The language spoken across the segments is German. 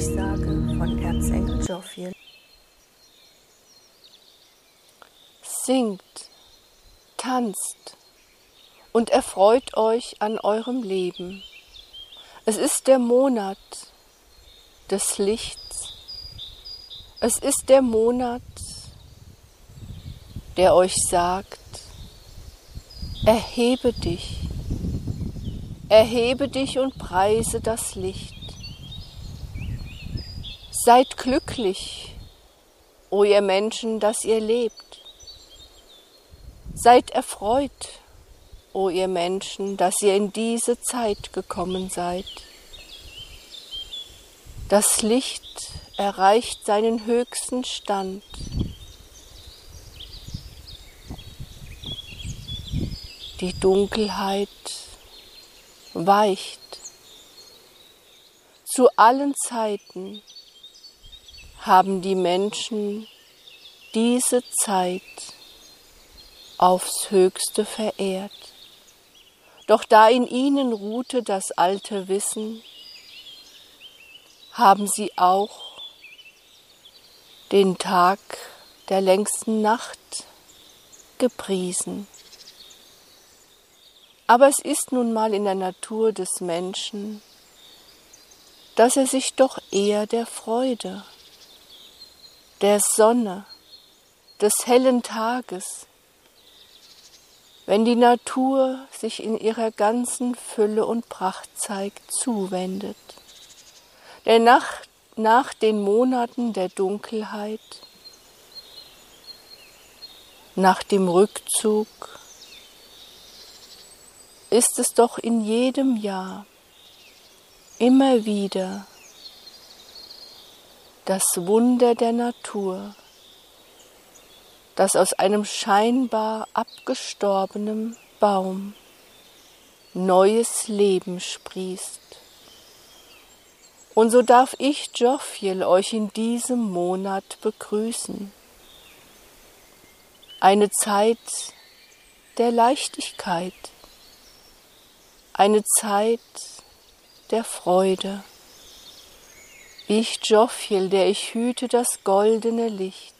Durchsage von Erzengel Jophiel. Singt, tanzt und erfreut euch an eurem Leben. Es ist der Monat des Lichts. Es ist der Monat, der euch sagt, erhebe dich, erhebe dich und preise das Licht. Seid glücklich, o ihr Menschen, dass ihr lebt. Seid erfreut, o ihr Menschen, dass ihr in diese Zeit gekommen seid. Das Licht erreicht seinen höchsten Stand. Die Dunkelheit weicht. Zu allen Zeiten haben die Menschen diese Zeit aufs höchste verehrt. Doch da in ihnen ruhte das alte Wissen, haben sie auch den Tag der längsten Nacht gepriesen. Aber es ist nun mal in der Natur des Menschen, dass er sich doch eher der Freude der Sonne, des hellen Tages, wenn die Natur sich in ihrer ganzen Fülle und Pracht zeigt, zuwendet. Denn nach, nach den Monaten der Dunkelheit, nach dem Rückzug, ist es doch in jedem Jahr immer wieder das Wunder der Natur, das aus einem scheinbar abgestorbenen Baum neues Leben sprießt. Und so darf ich, Jophiel, euch in diesem Monat begrüßen. Eine Zeit der Leichtigkeit, eine Zeit der Freude. Ich, Jophiel, der ich hüte das goldene Licht,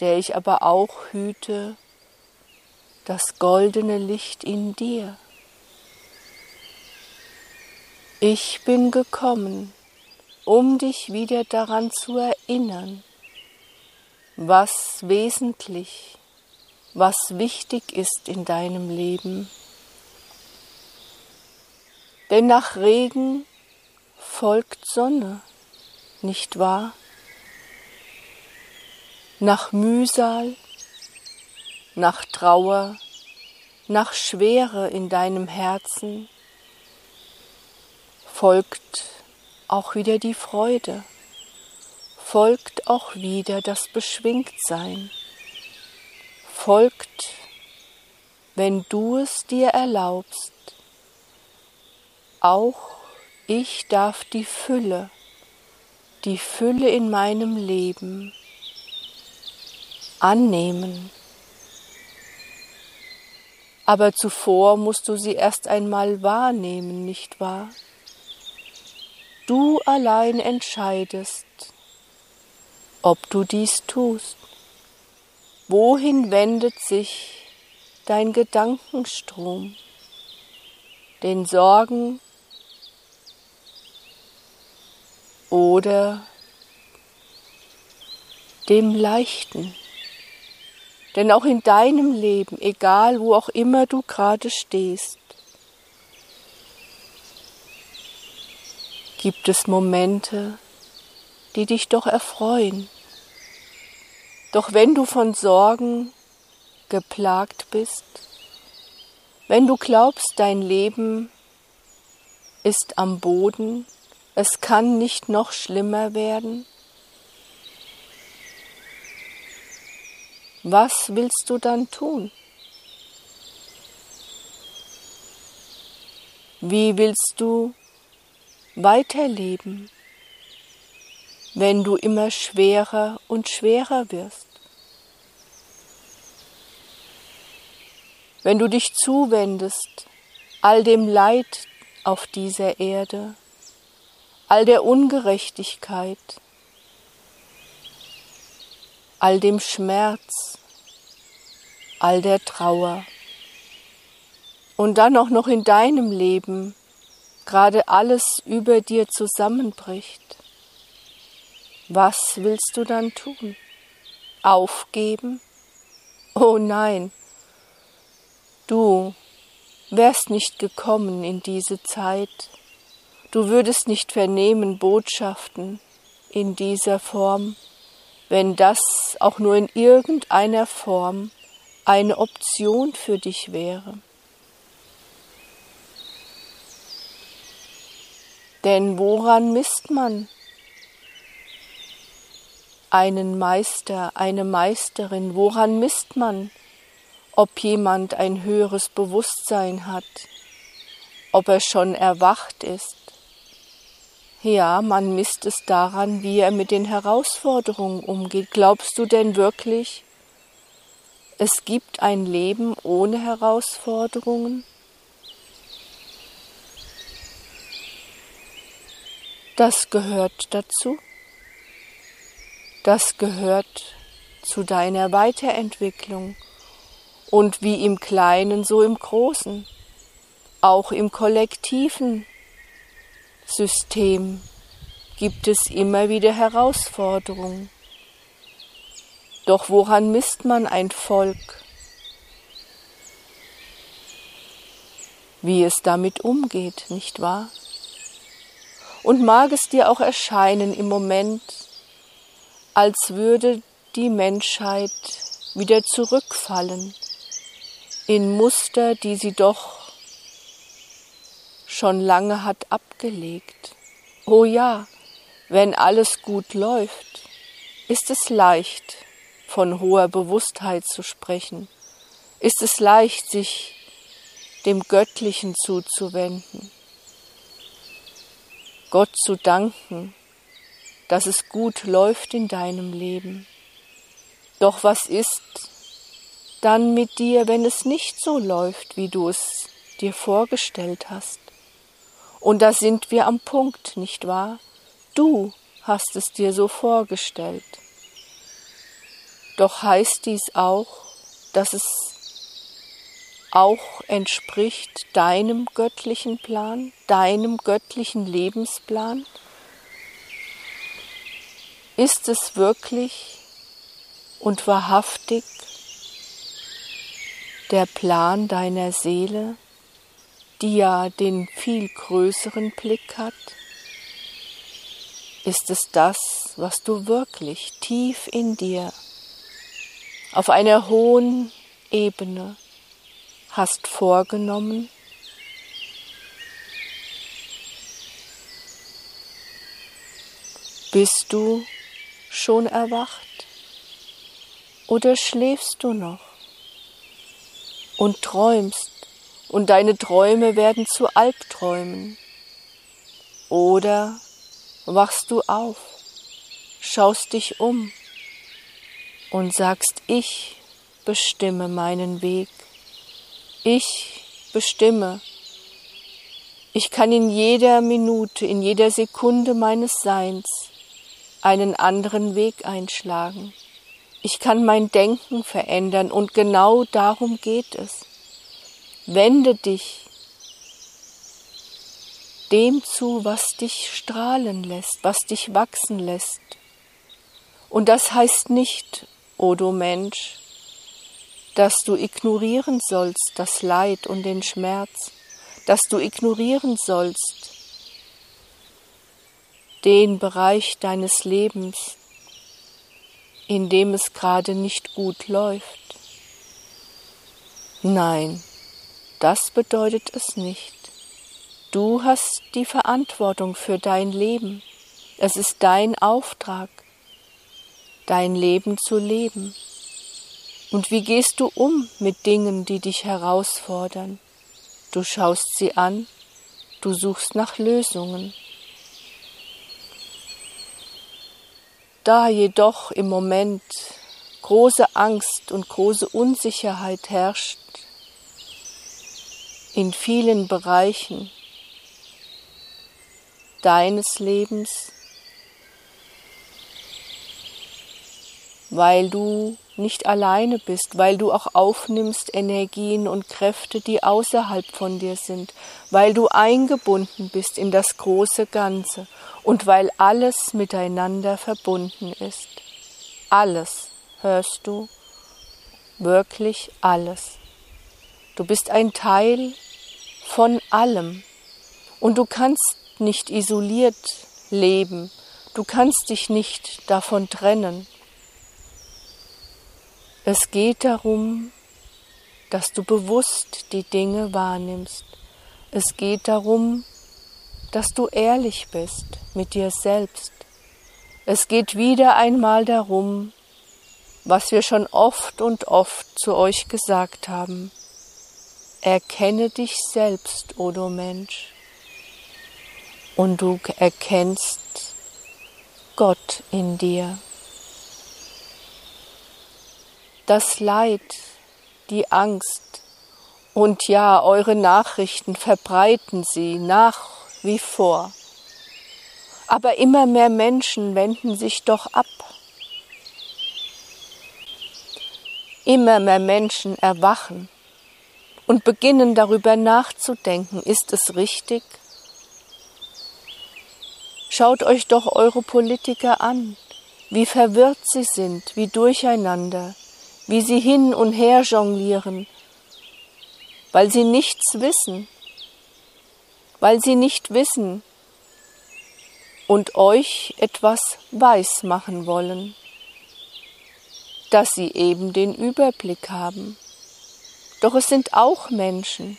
der ich aber auch hüte das goldene Licht in dir. Ich bin gekommen, um dich wieder daran zu erinnern, was wesentlich, was wichtig ist in deinem Leben. Denn nach Regen folgt Sonne nicht wahr? Nach Mühsal, nach Trauer, nach Schwere in deinem Herzen folgt auch wieder die Freude, folgt auch wieder das Beschwingtsein, folgt, wenn du es dir erlaubst, auch ich darf die Fülle die Fülle in meinem Leben annehmen. Aber zuvor musst du sie erst einmal wahrnehmen, nicht wahr? Du allein entscheidest, ob du dies tust. Wohin wendet sich dein Gedankenstrom? Den Sorgen oder dem Leichten. Denn auch in deinem Leben, egal wo auch immer du gerade stehst, gibt es Momente, die dich doch erfreuen. Doch wenn du von Sorgen geplagt bist, wenn du glaubst, dein Leben ist am Boden, es kann nicht noch schlimmer werden? Was willst du dann tun? Wie willst du weiterleben, wenn du immer schwerer und schwerer wirst? Wenn du dich zuwendest all dem Leid auf dieser Erde, all der Ungerechtigkeit, all dem Schmerz, all der Trauer. Und dann auch noch in deinem Leben gerade alles über dir zusammenbricht. Was willst du dann tun? Aufgeben? Oh nein, du wärst nicht gekommen in diese Zeit, du würdest nicht vernehmen Botschaften in dieser Form, wenn das auch nur in irgendeiner Form eine Option für dich wäre. Denn woran misst man einen Meister, eine Meisterin? Woran misst man, ob jemand ein höheres Bewusstsein hat, ob er schon erwacht ist? Ja, man misst es daran, wie er mit den Herausforderungen umgeht. Glaubst du denn wirklich, es gibt ein Leben ohne Herausforderungen? Das gehört dazu. Das gehört zu deiner Weiterentwicklung und wie im Kleinen, so im Großen, auch im kollektiven System gibt es immer wieder Herausforderungen. Doch woran misst man ein Volk? Wie es damit umgeht, nicht wahr? Und mag es dir auch erscheinen im Moment, als würde die Menschheit wieder zurückfallen in Muster, die sie doch schon lange hat abgelegt. Oh ja, wenn alles gut läuft, ist es leicht, von hoher Bewusstheit zu sprechen, ist es leicht, sich dem Göttlichen zuzuwenden. Gott zu danken, dass es gut läuft in deinem Leben. Doch was ist dann mit dir, wenn es nicht so läuft, wie du es dir vorgestellt hast? Und da sind wir am Punkt, nicht wahr? Du hast es dir so vorgestellt. Doch heißt dies auch, dass es auch entspricht deinem göttlichen Plan, deinem göttlichen Lebensplan? Ist es wirklich und wahrhaftig der Plan deiner Seele, die ja den viel größeren Blick hat? Ist es das, was du wirklich tief in dir auf einer hohen Ebene hast vorgenommen? Bist du schon erwacht oder schläfst du noch und träumst und deine Träume werden zu Albträumen? Oder wachst du auf, schaust dich um und sagst, ich bestimme meinen Weg ich bestimme. Ich kann in jeder Minute, in jeder Sekunde meines Seins einen anderen Weg einschlagen. Ich kann mein Denken verändern und genau darum geht es. Wende dich dem zu, was dich strahlen lässt, was dich wachsen lässt. Und das heißt nicht, o oh du Mensch, dass du ignorieren sollst das Leid und den Schmerz, dass du ignorieren sollst den Bereich deines Lebens, in dem es gerade nicht gut läuft. Nein, das bedeutet es nicht. Du hast die Verantwortung für dein Leben. Es ist dein Auftrag, dein Leben zu leben. Und wie gehst du um mit Dingen, die dich herausfordern? Du schaust sie an, du suchst nach Lösungen. Da jedoch im Moment große Angst und große Unsicherheit herrscht in vielen Bereichen deines Lebens, weil du nicht alleine bist, weil du auch aufnimmst Energien und Kräfte, die außerhalb von dir sind, weil du eingebunden bist in das große Ganze und weil alles miteinander verbunden ist. Alles, hörst du, wirklich alles. Du bist ein Teil von allem und du kannst nicht isoliert leben, du kannst dich nicht davon trennen. Es geht darum, dass du bewusst die Dinge wahrnimmst. Es geht darum, dass du ehrlich bist mit dir selbst. Es geht wieder einmal darum, was wir schon oft und oft zu euch gesagt haben. Erkenne dich selbst, o du Mensch, und du erkennst Gott in dir das Leid, die Angst und ja, eure Nachrichten verbreiten sie nach wie vor. Aber immer mehr Menschen wenden sich doch ab. Immer mehr Menschen erwachen und beginnen darüber nachzudenken, ist es richtig? Schaut euch doch eure Politiker an, wie verwirrt sie sind, wie durcheinander, wie sie hin und her jonglieren, weil sie nichts wissen, weil sie nicht wissen und euch etwas weiß machen wollen, dass sie eben den Überblick haben. Doch es sind auch Menschen,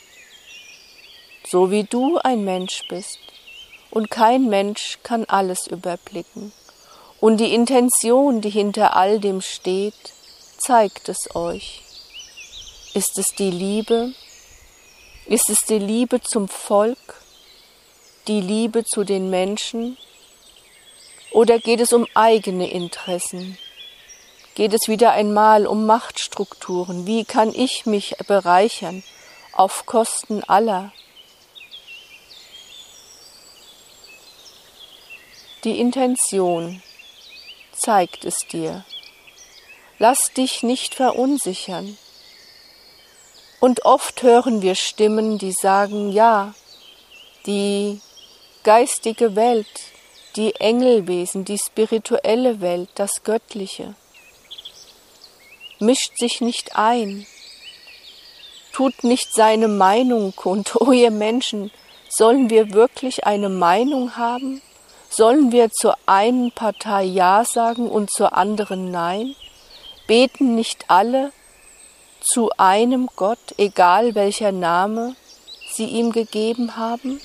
so wie du ein Mensch bist, und kein Mensch kann alles überblicken. Und die Intention, die hinter all dem steht, zeigt es euch? Ist es die Liebe? Ist es die Liebe zum Volk? Die Liebe zu den Menschen? Oder geht es um eigene Interessen? Geht es wieder einmal um Machtstrukturen? Wie kann ich mich bereichern auf Kosten aller? Die Intention zeigt es dir. Lass dich nicht verunsichern. Und oft hören wir Stimmen, die sagen, ja, die geistige Welt, die Engelwesen, die spirituelle Welt, das Göttliche, mischt sich nicht ein, tut nicht seine Meinung kund. O ihr Menschen, sollen wir wirklich eine Meinung haben? Sollen wir zur einen Partei Ja sagen und zur anderen Nein? Beten nicht alle zu einem Gott, egal welcher Name sie ihm gegeben haben?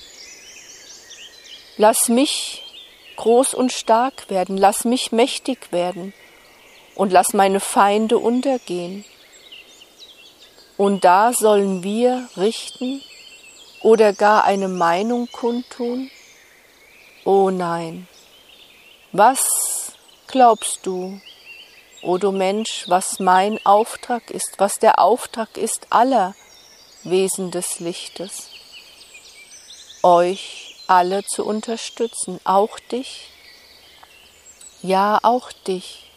Lass mich groß und stark werden, lass mich mächtig werden und lass meine Feinde untergehen. Und da sollen wir richten oder gar eine Meinung kundtun? Oh nein, was glaubst du, O du Mensch, was mein Auftrag ist, was der Auftrag ist aller Wesen des Lichtes, euch alle zu unterstützen, auch dich, ja auch dich.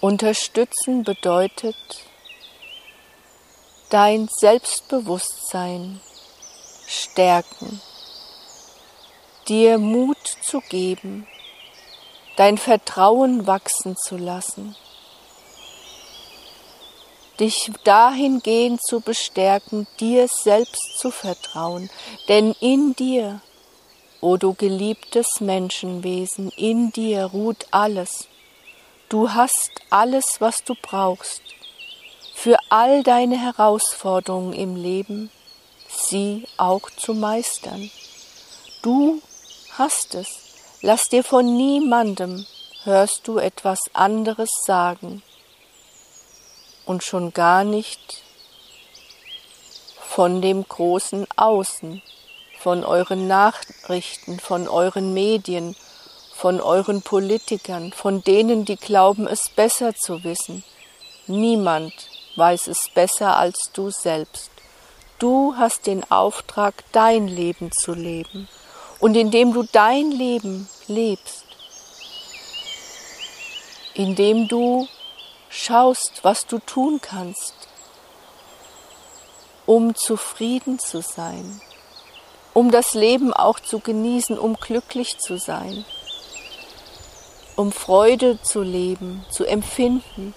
Unterstützen bedeutet dein Selbstbewusstsein stärken, dir Mut zu geben, dein Vertrauen wachsen zu lassen, dich dahingehend zu bestärken, dir selbst zu vertrauen, denn in dir, o du geliebtes Menschenwesen, in dir ruht alles. Du hast alles, was du brauchst für all deine Herausforderungen im Leben, sie auch zu meistern. Du hast es. Lass dir von niemandem hörst du etwas anderes sagen und schon gar nicht von dem großen Außen, von euren Nachrichten, von euren Medien, von euren Politikern, von denen, die glauben, es besser zu wissen. Niemand weiß es besser als du selbst. Du hast den Auftrag, dein Leben zu leben. Und indem du dein Leben lebst, indem du schaust, was du tun kannst, um zufrieden zu sein, um das Leben auch zu genießen, um glücklich zu sein, um Freude zu leben, zu empfinden.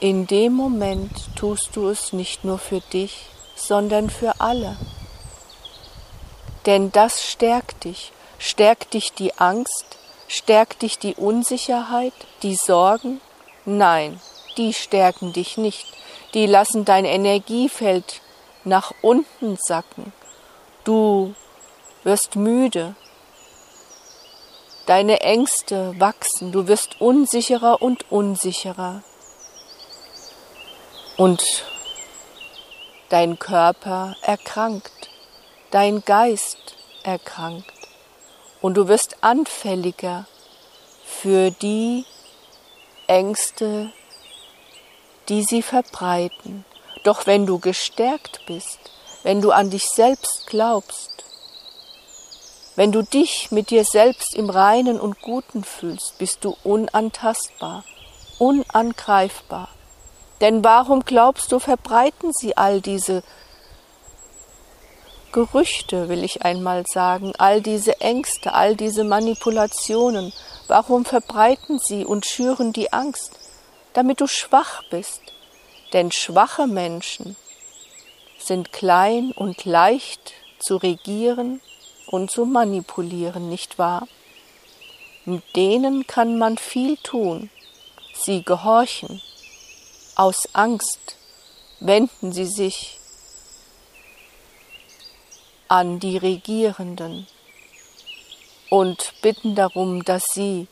In dem Moment tust du es nicht nur für dich, sondern für alle. Denn das stärkt dich, stärkt dich die Angst, stärkt dich die Unsicherheit, die Sorgen? Nein, die stärken dich nicht, die lassen dein Energiefeld nach unten sacken. Du wirst müde, deine Ängste wachsen, du wirst unsicherer und unsicherer. Und dein Körper erkrankt, dein Geist erkrankt und du wirst anfälliger für die Ängste, die sie verbreiten. Doch wenn du gestärkt bist, wenn du an dich selbst glaubst, wenn du dich mit dir selbst im Reinen und Guten fühlst, bist du unantastbar, unangreifbar. Denn warum glaubst du, verbreiten sie all diese Gerüchte, will ich einmal sagen, all diese Ängste, all diese Manipulationen, warum verbreiten sie und schüren die Angst? Damit du schwach bist. Denn schwache Menschen sind klein und leicht zu regieren und zu manipulieren, nicht wahr? Mit denen kann man viel tun. Sie gehorchen. Aus Angst wenden sie sich an die Regierenden und bitten darum, dass sie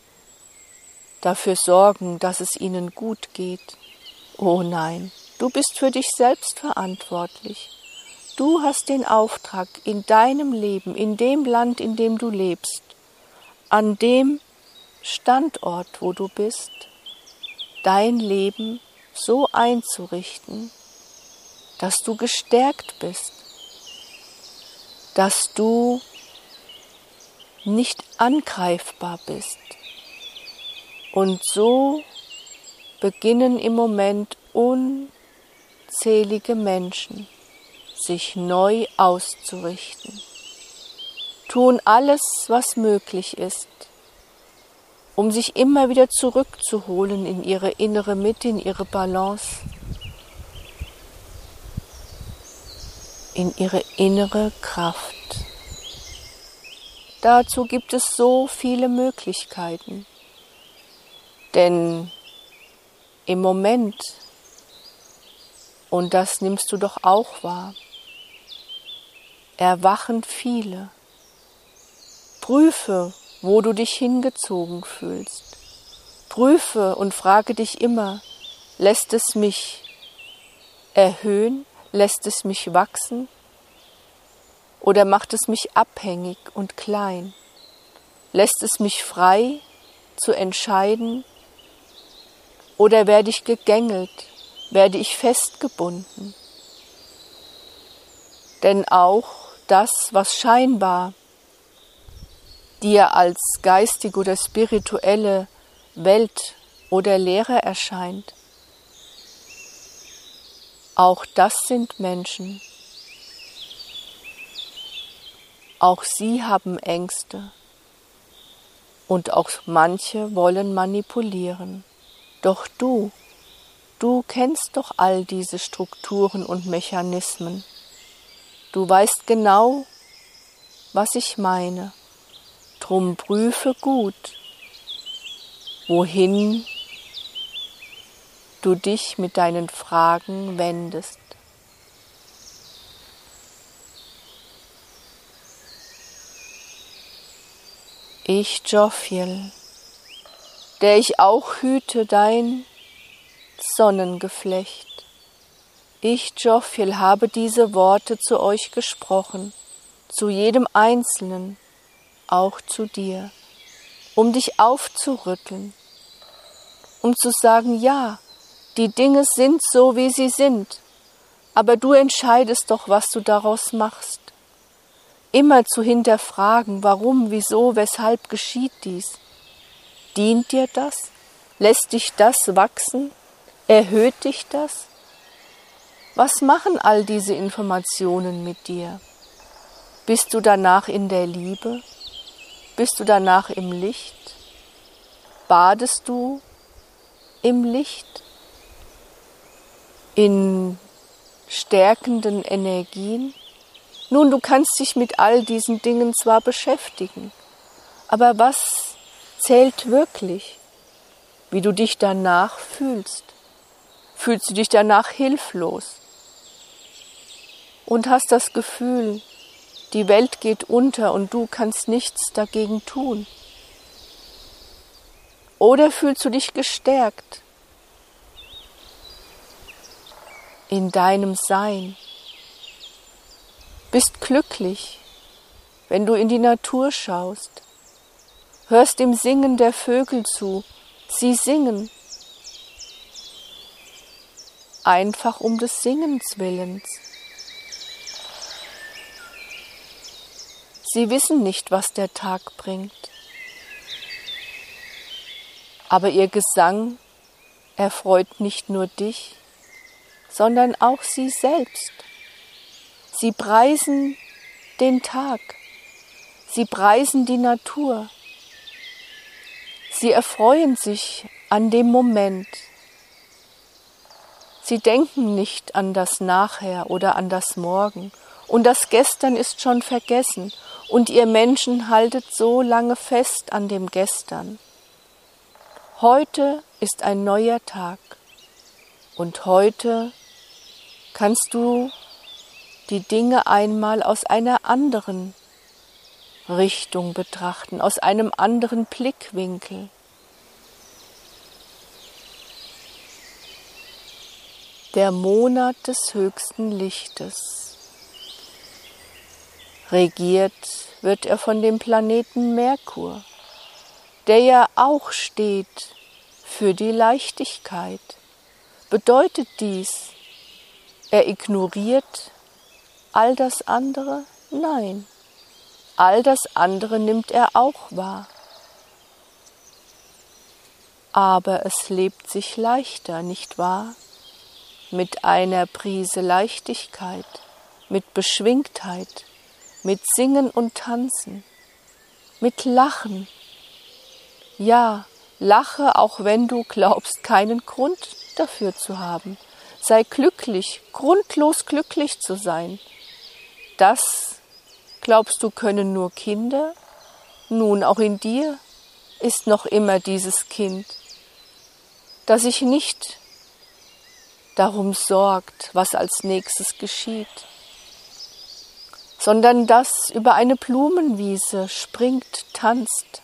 dafür sorgen, dass es ihnen gut geht. Oh nein, du bist für dich selbst verantwortlich. Du hast den Auftrag in deinem Leben, in dem Land, in dem du lebst, an dem Standort, wo du bist, dein Leben so einzurichten, dass du gestärkt bist, dass du nicht angreifbar bist. Und so beginnen im Moment unzählige Menschen sich neu auszurichten, tun alles, was möglich ist, um sich immer wieder zurückzuholen in ihre innere Mitte, in ihre Balance, in ihre innere Kraft. Dazu gibt es so viele Möglichkeiten. Denn im Moment, und das nimmst du doch auch wahr, erwachen viele. Prüfe, wo du dich hingezogen fühlst. Prüfe und frage dich immer, lässt es mich erhöhen Lässt es mich wachsen oder macht es mich abhängig und klein? Lässt es mich frei zu entscheiden oder werde ich gegängelt, werde ich festgebunden? Denn auch das, was scheinbar dir als geistige oder spirituelle Welt oder Lehre erscheint, auch das sind Menschen. Auch sie haben Ängste. Und auch manche wollen manipulieren. Doch du, du kennst doch all diese Strukturen und Mechanismen. Du weißt genau, was ich meine. Drum prüfe gut, wohin du dich mit deinen Fragen wendest. Ich, Jophiel, der ich auch hüte dein Sonnengeflecht. Ich, Jophiel, habe diese Worte zu euch gesprochen, zu jedem Einzelnen, auch zu dir, um dich aufzurütteln, um zu sagen, ja, die Dinge sind so, wie sie sind. Aber du entscheidest doch, was du daraus machst. Immer zu hinterfragen, warum, wieso, weshalb geschieht dies. Dient dir das? Lässt dich das wachsen? Erhöht dich das? Was machen all diese Informationen mit dir? Bist du danach in der Liebe? Bist du danach im Licht? Badest du im Licht? In stärkenden Energien? Nun, du kannst dich mit all diesen Dingen zwar beschäftigen, aber was zählt wirklich? Wie du dich danach fühlst? Fühlst du dich danach hilflos? Und hast das Gefühl, die Welt geht unter und du kannst nichts dagegen tun? Oder fühlst du dich gestärkt in deinem Sein? Bist glücklich, wenn du in die Natur schaust, hörst dem Singen der Vögel zu, sie singen, einfach um des Singens willens. Sie wissen nicht, was der Tag bringt. Aber ihr Gesang erfreut nicht nur dich, sondern auch sie selbst. Sie preisen den Tag, sie preisen die Natur, sie erfreuen sich an dem Moment. Sie denken nicht an das Nachher oder an das Morgen, und das Gestern ist schon vergessen, und ihr Menschen haltet so lange fest an dem Gestern. Heute ist ein neuer Tag, und heute kannst du die Dinge einmal aus einer anderen Richtung betrachten, aus einem anderen Blickwinkel. Der Monat des höchsten Lichtes. Regiert wird er von dem Planeten Merkur, der ja auch steht für die Leichtigkeit. Bedeutet dies, er ignoriert all das andere? Nein, all das andere nimmt er auch wahr. Aber es lebt sich leichter, nicht wahr? Mit einer Prise Leichtigkeit, mit Beschwingtheit, mit Singen und Tanzen, mit Lachen. Ja, lache, auch wenn du glaubst, keinen Grund dafür zu haben. Sei glücklich, grundlos glücklich zu sein. Das, glaubst du, können nur Kinder? Nun, auch in dir ist noch immer dieses Kind, das sich nicht darum sorgt, was als nächstes geschieht sondern das über eine Blumenwiese springt, tanzt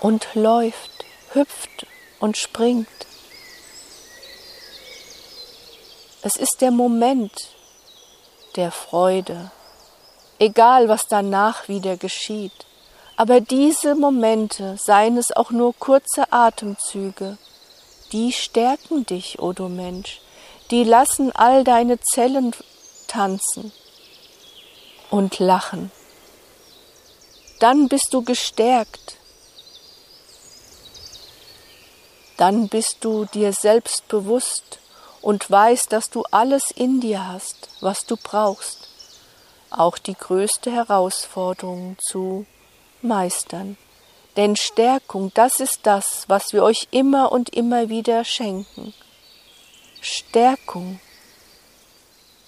und läuft, hüpft und springt. Es ist der Moment der Freude, egal was danach wieder geschieht. Aber diese Momente, seien es auch nur kurze Atemzüge, die stärken dich, o oh du Mensch, die lassen all deine Zellen tanzen und lachen. Dann bist du gestärkt. Dann bist du dir selbst bewusst und weißt, dass du alles in dir hast, was du brauchst, auch die größte Herausforderung zu meistern. Denn Stärkung, das ist das, was wir euch immer und immer wieder schenken. Stärkung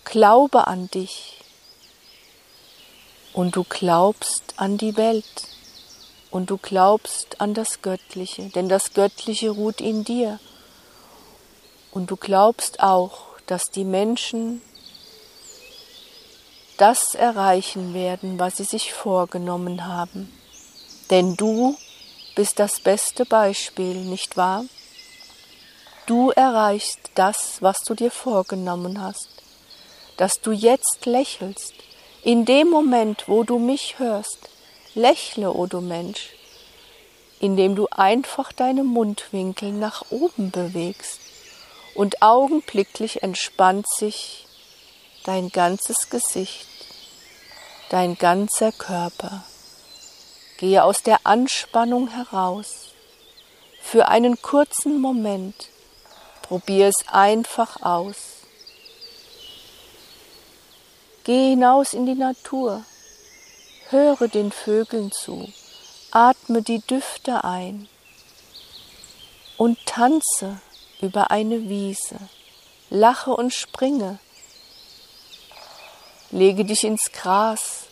Glaube an dich und du glaubst an die Welt und du glaubst an das Göttliche, denn das Göttliche ruht in dir. Und du glaubst auch, dass die Menschen das erreichen werden, was sie sich vorgenommen haben. Denn du bist das beste Beispiel, nicht wahr? Du erreichst das, was du dir vorgenommen hast dass du jetzt lächelst. In dem Moment, wo du mich hörst, lächle, o oh du Mensch, indem du einfach deine Mundwinkel nach oben bewegst und augenblicklich entspannt sich dein ganzes Gesicht, dein ganzer Körper. Gehe aus der Anspannung heraus. Für einen kurzen Moment probier es einfach aus. Geh hinaus in die Natur, höre den Vögeln zu, atme die Düfte ein. Und tanze über eine Wiese, lache und springe, lege dich ins Gras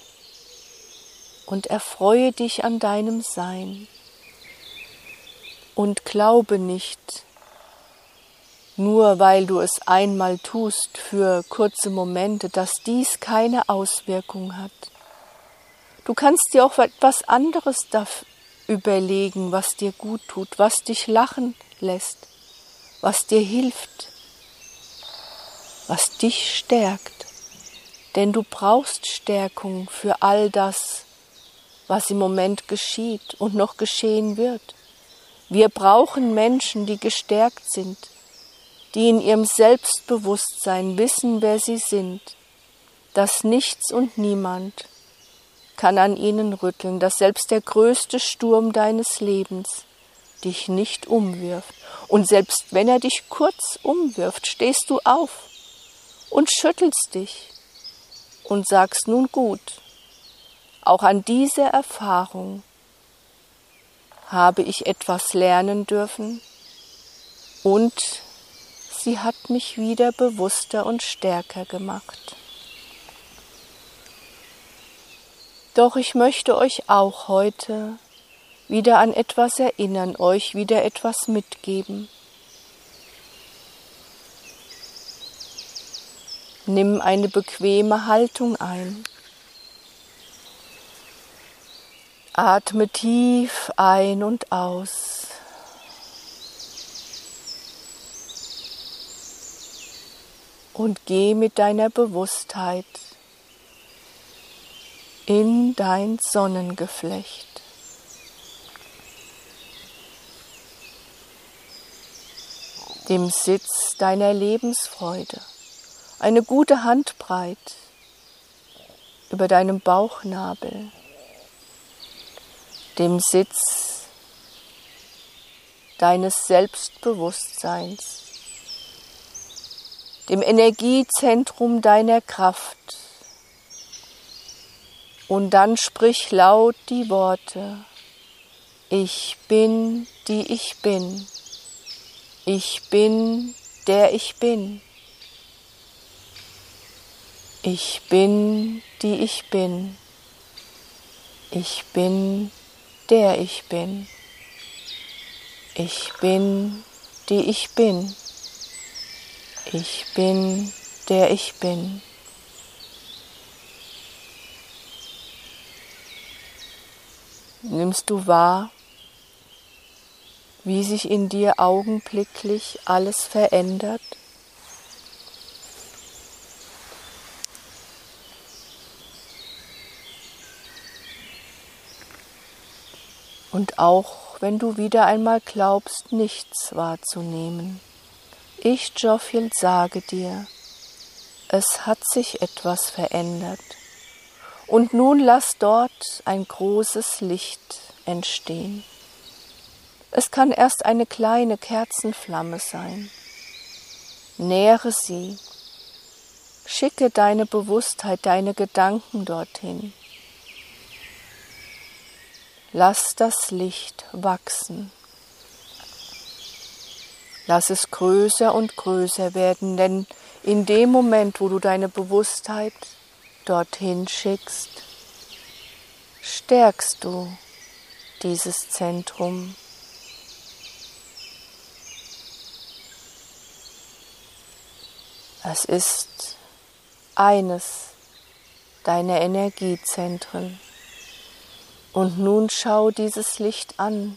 und erfreue dich an deinem Sein. Und glaube nicht, nur weil du es einmal tust für kurze Momente, dass dies keine Auswirkung hat. Du kannst dir auch etwas anderes überlegen, was dir gut tut, was dich lachen lässt, was dir hilft, was dich stärkt. Denn du brauchst Stärkung für all das, was im Moment geschieht und noch geschehen wird. Wir brauchen Menschen, die gestärkt sind, die in ihrem Selbstbewusstsein wissen, wer sie sind, dass nichts und niemand kann an ihnen rütteln, dass selbst der größte Sturm deines Lebens dich nicht umwirft. Und selbst wenn er dich kurz umwirft, stehst du auf und schüttelst dich und sagst nun gut, auch an dieser Erfahrung habe ich etwas lernen dürfen und sie hat mich wieder bewusster und stärker gemacht. Doch ich möchte euch auch heute wieder an etwas erinnern, euch wieder etwas mitgeben. Nimm eine bequeme Haltung ein. Atme tief ein und aus. Und geh mit deiner Bewusstheit in dein Sonnengeflecht. dem Sitz deiner Lebensfreude, eine gute Handbreit über deinem Bauchnabel, dem Sitz deines Selbstbewusstseins, dem Energiezentrum deiner Kraft. Und dann sprich laut die Worte, ich bin, die ich bin. Ich bin, der ich bin. Ich bin, die ich bin. Ich bin, der ich bin. Ich bin, die ich bin. Ich bin, der ich bin. Nimmst du wahr, wie sich in dir augenblicklich alles verändert? und auch wenn du wieder einmal glaubst, nichts wahrzunehmen. Ich, Joffield, sage dir, es hat sich etwas verändert. Und nun lass dort ein großes Licht entstehen. Es kann erst eine kleine Kerzenflamme sein. Nähere sie. Schicke deine Bewusstheit, deine Gedanken dorthin. Lass das Licht wachsen. Lass es größer und größer werden, denn in dem Moment, wo du deine Bewusstheit dorthin schickst, stärkst du dieses Zentrum. Es ist eines deiner Energiezentren. Und nun schau dieses Licht an,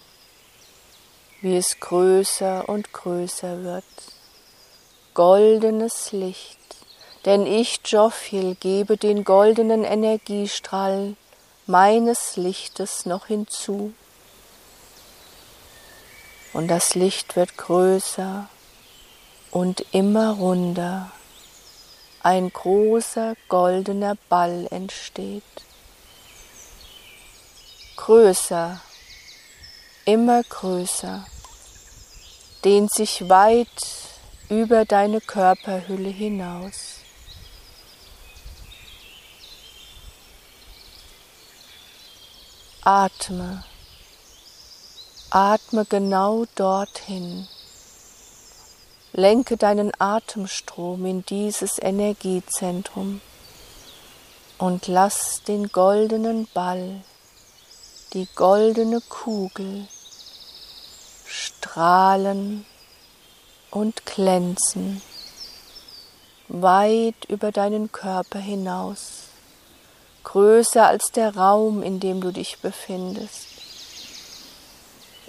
wie es größer und größer wird. Goldenes Licht, denn ich, Jofil, gebe den goldenen Energiestrahl meines Lichtes noch hinzu. Und das Licht wird größer und immer runder ein großer goldener Ball entsteht. Größer, immer größer, dehnt sich weit über deine Körperhülle hinaus. Atme, atme genau dorthin. Lenke deinen Atemstrom in dieses Energiezentrum und lass den goldenen Ball, die goldene Kugel strahlen und glänzen weit über deinen Körper hinaus, größer als der Raum, in dem du dich befindest.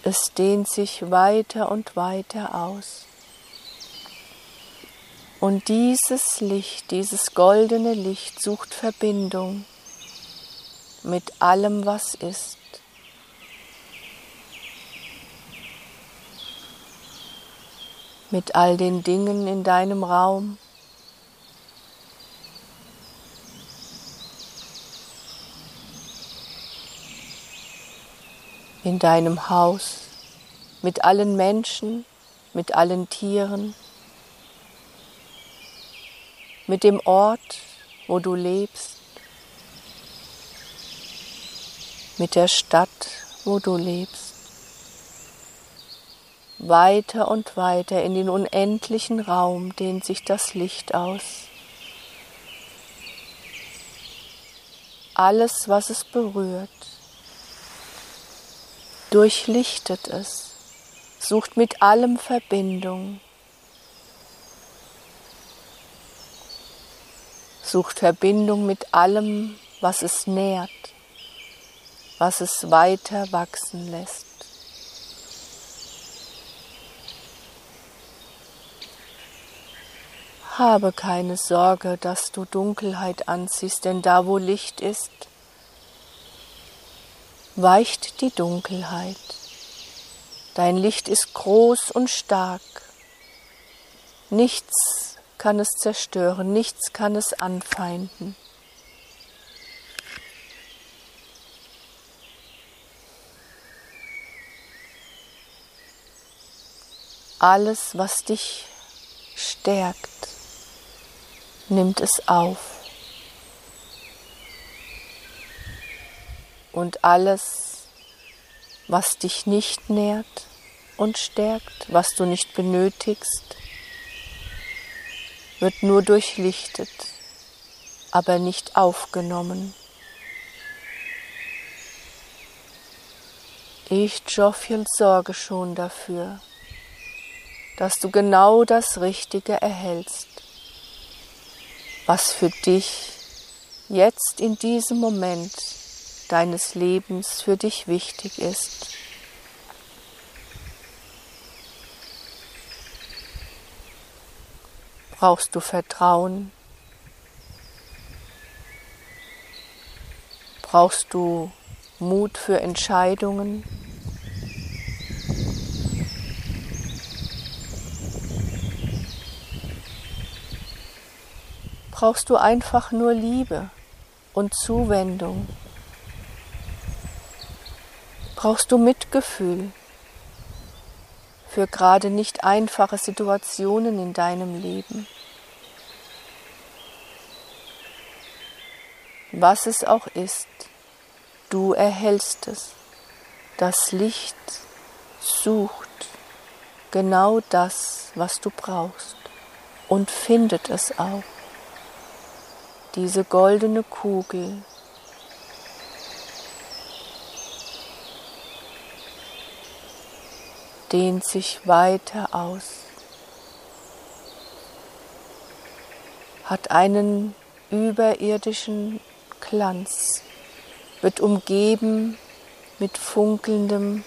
Es dehnt sich weiter und weiter aus. Und dieses Licht, dieses goldene Licht sucht Verbindung mit allem, was ist. Mit all den Dingen in deinem Raum. In deinem Haus, mit allen Menschen, mit allen Tieren? Mit dem Ort, wo du lebst, mit der Stadt, wo du lebst, weiter und weiter in den unendlichen Raum dehnt sich das Licht aus. Alles, was es berührt, durchlichtet es, sucht mit allem Verbindung. sucht Verbindung mit allem, was es nährt, was es weiter wachsen lässt. Habe keine Sorge, dass du Dunkelheit anziehst, denn da, wo Licht ist, weicht die Dunkelheit. Dein Licht ist groß und stark. Nichts kann es zerstören, nichts kann es anfeinden. Alles, was dich stärkt, nimmt es auf. Und alles, was dich nicht nährt und stärkt, was du nicht benötigst, wird nur durchlichtet, aber nicht aufgenommen. Ich, Joffiel, sorge schon dafür, dass du genau das Richtige erhältst, was für dich jetzt in diesem Moment deines Lebens für dich wichtig ist. Brauchst du Vertrauen? Brauchst du Mut für Entscheidungen? Brauchst du einfach nur Liebe und Zuwendung? Brauchst du Mitgefühl? für gerade nicht einfache Situationen in deinem Leben. Was es auch ist, du erhältst es. Das Licht sucht genau das, was du brauchst und findet es auch. Diese goldene Kugel. Dehnt sich weiter aus, hat einen überirdischen Glanz, wird umgeben mit funkelndem,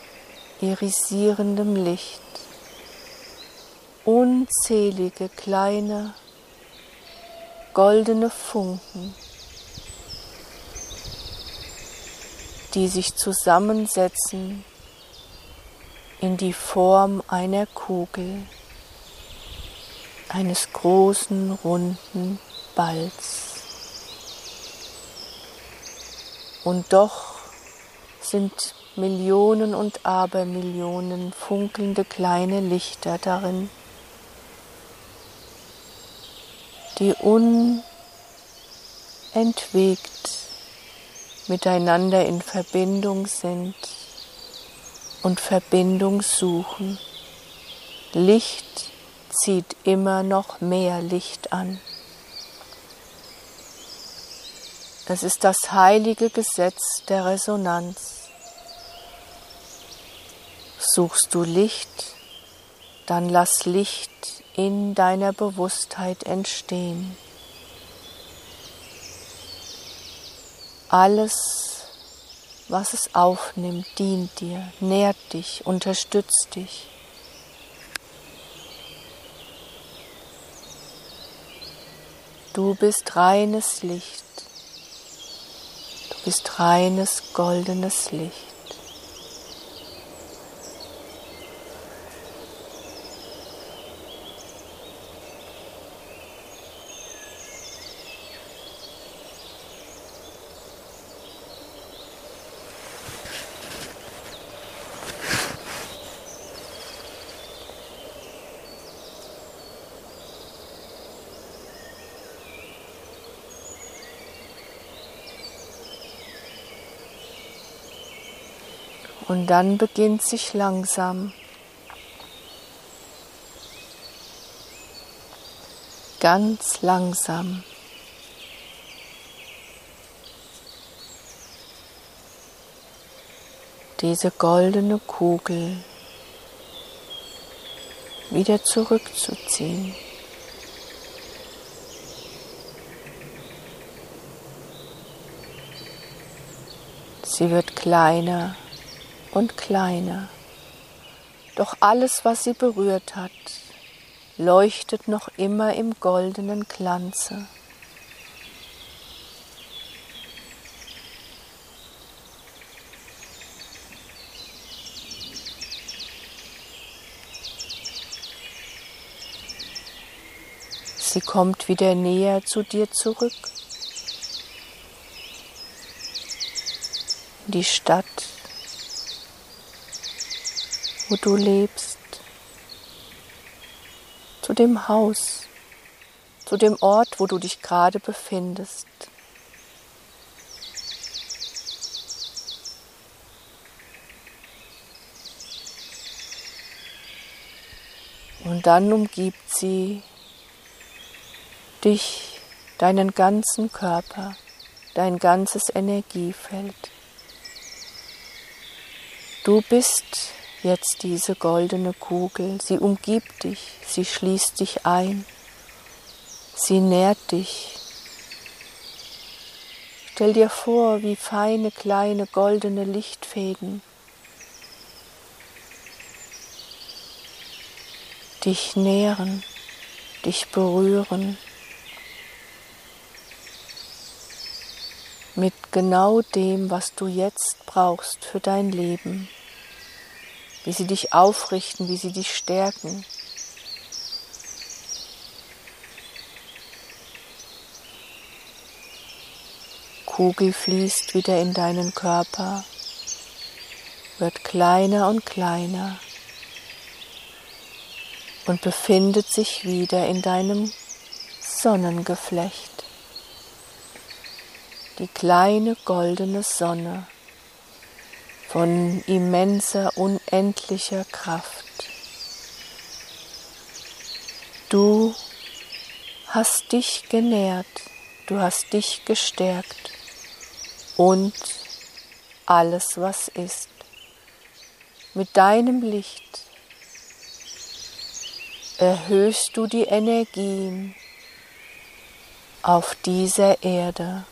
irisierendem Licht. Unzählige kleine goldene Funken, die sich zusammensetzen in die Form einer Kugel. eines großen runden Balls. Und doch sind Millionen und Abermillionen funkelnde kleine Lichter darin, die unentwegt miteinander in Verbindung sind und Verbindung suchen. Licht zieht immer noch mehr Licht an. Das ist das heilige Gesetz der Resonanz. Suchst du Licht, dann lass Licht in deiner Bewusstheit entstehen. Alles, was es aufnimmt, dient dir, nährt dich, unterstützt dich. Du bist reines Licht. Du bist reines goldenes Licht. Und dann beginnt sich langsam. Ganz langsam. Diese goldene Kugel wieder zurückzuziehen. Sie wird kleiner und kleiner. Doch alles, was sie berührt hat, leuchtet noch immer im goldenen Glanze. Sie kommt wieder näher zu dir zurück. Die Stadt wo du lebst, zu dem Haus, zu dem Ort, wo du dich gerade befindest. Und dann umgibt sie dich, deinen ganzen Körper, dein ganzes Energiefeld. Du bist jetzt diese goldene Kugel. Sie umgibt dich, sie schließt dich ein, sie nährt dich. Stell dir vor, wie feine kleine goldene Lichtfäden dich nähren, dich berühren. mit genau dem, was du jetzt brauchst für dein Leben wie sie dich aufrichten, wie sie dich stärken. Kugel fließt wieder in deinen Körper, wird kleiner und kleiner und befindet sich wieder in deinem Sonnengeflecht. Die kleine goldene Sonne von immenser, unendlicher Kraft. Du hast dich genährt, du hast dich gestärkt und alles, was ist. Mit deinem Licht erhöhst du die Energien auf dieser Erde.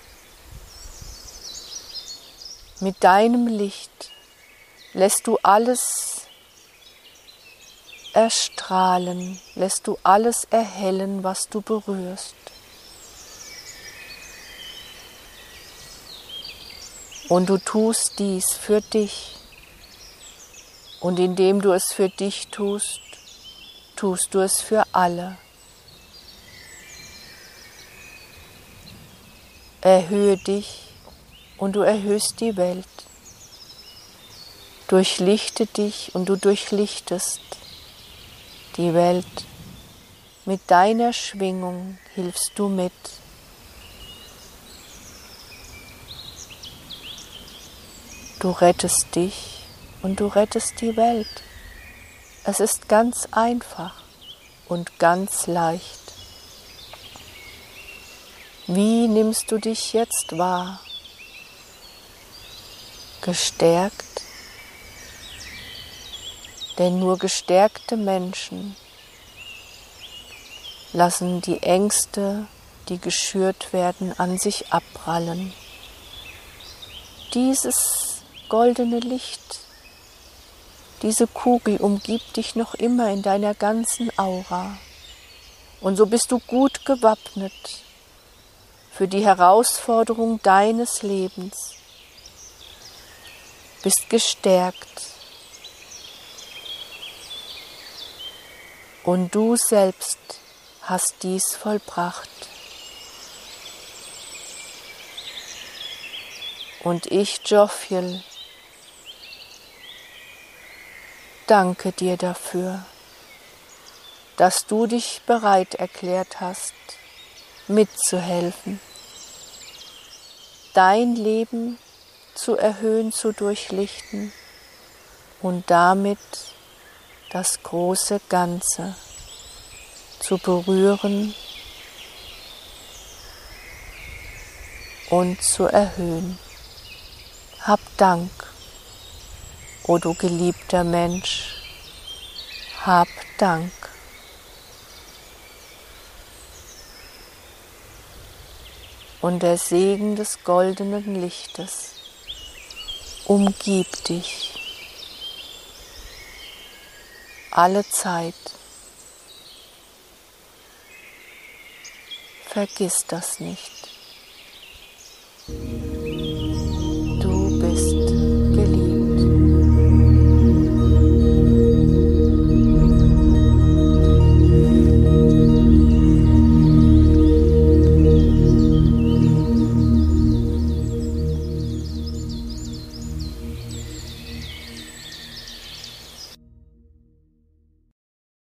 Mit deinem Licht lässt du alles erstrahlen, lässt du alles erhellen, was du berührst. Und du tust dies für dich. Und indem du es für dich tust, tust du es für alle. Erhöhe dich und du erhöhst die Welt. Durchlichte dich und du durchlichtest die Welt. Mit deiner Schwingung hilfst du mit. Du rettest dich und du rettest die Welt. Es ist ganz einfach und ganz leicht. Wie nimmst du dich jetzt wahr? Gestärkt? Denn nur gestärkte Menschen lassen die Ängste, die geschürt werden, an sich abprallen. Dieses goldene Licht. Diese Kugel umgibt dich noch immer in deiner ganzen Aura. Und so bist du gut gewappnet für die Herausforderung deines Lebens. Bist gestärkt. Und du selbst hast dies vollbracht. Und ich, Jophiel, danke dir dafür, dass du dich bereit erklärt hast, mitzuhelfen, dein Leben zu erhöhen, zu durchlichten und damit das große Ganze zu berühren und zu erhöhen. Hab Dank O du geliebter Mensch, hab Dank. Und der Segen des goldenen Lichtes umgib dich alle Zeit. Vergiss das nicht.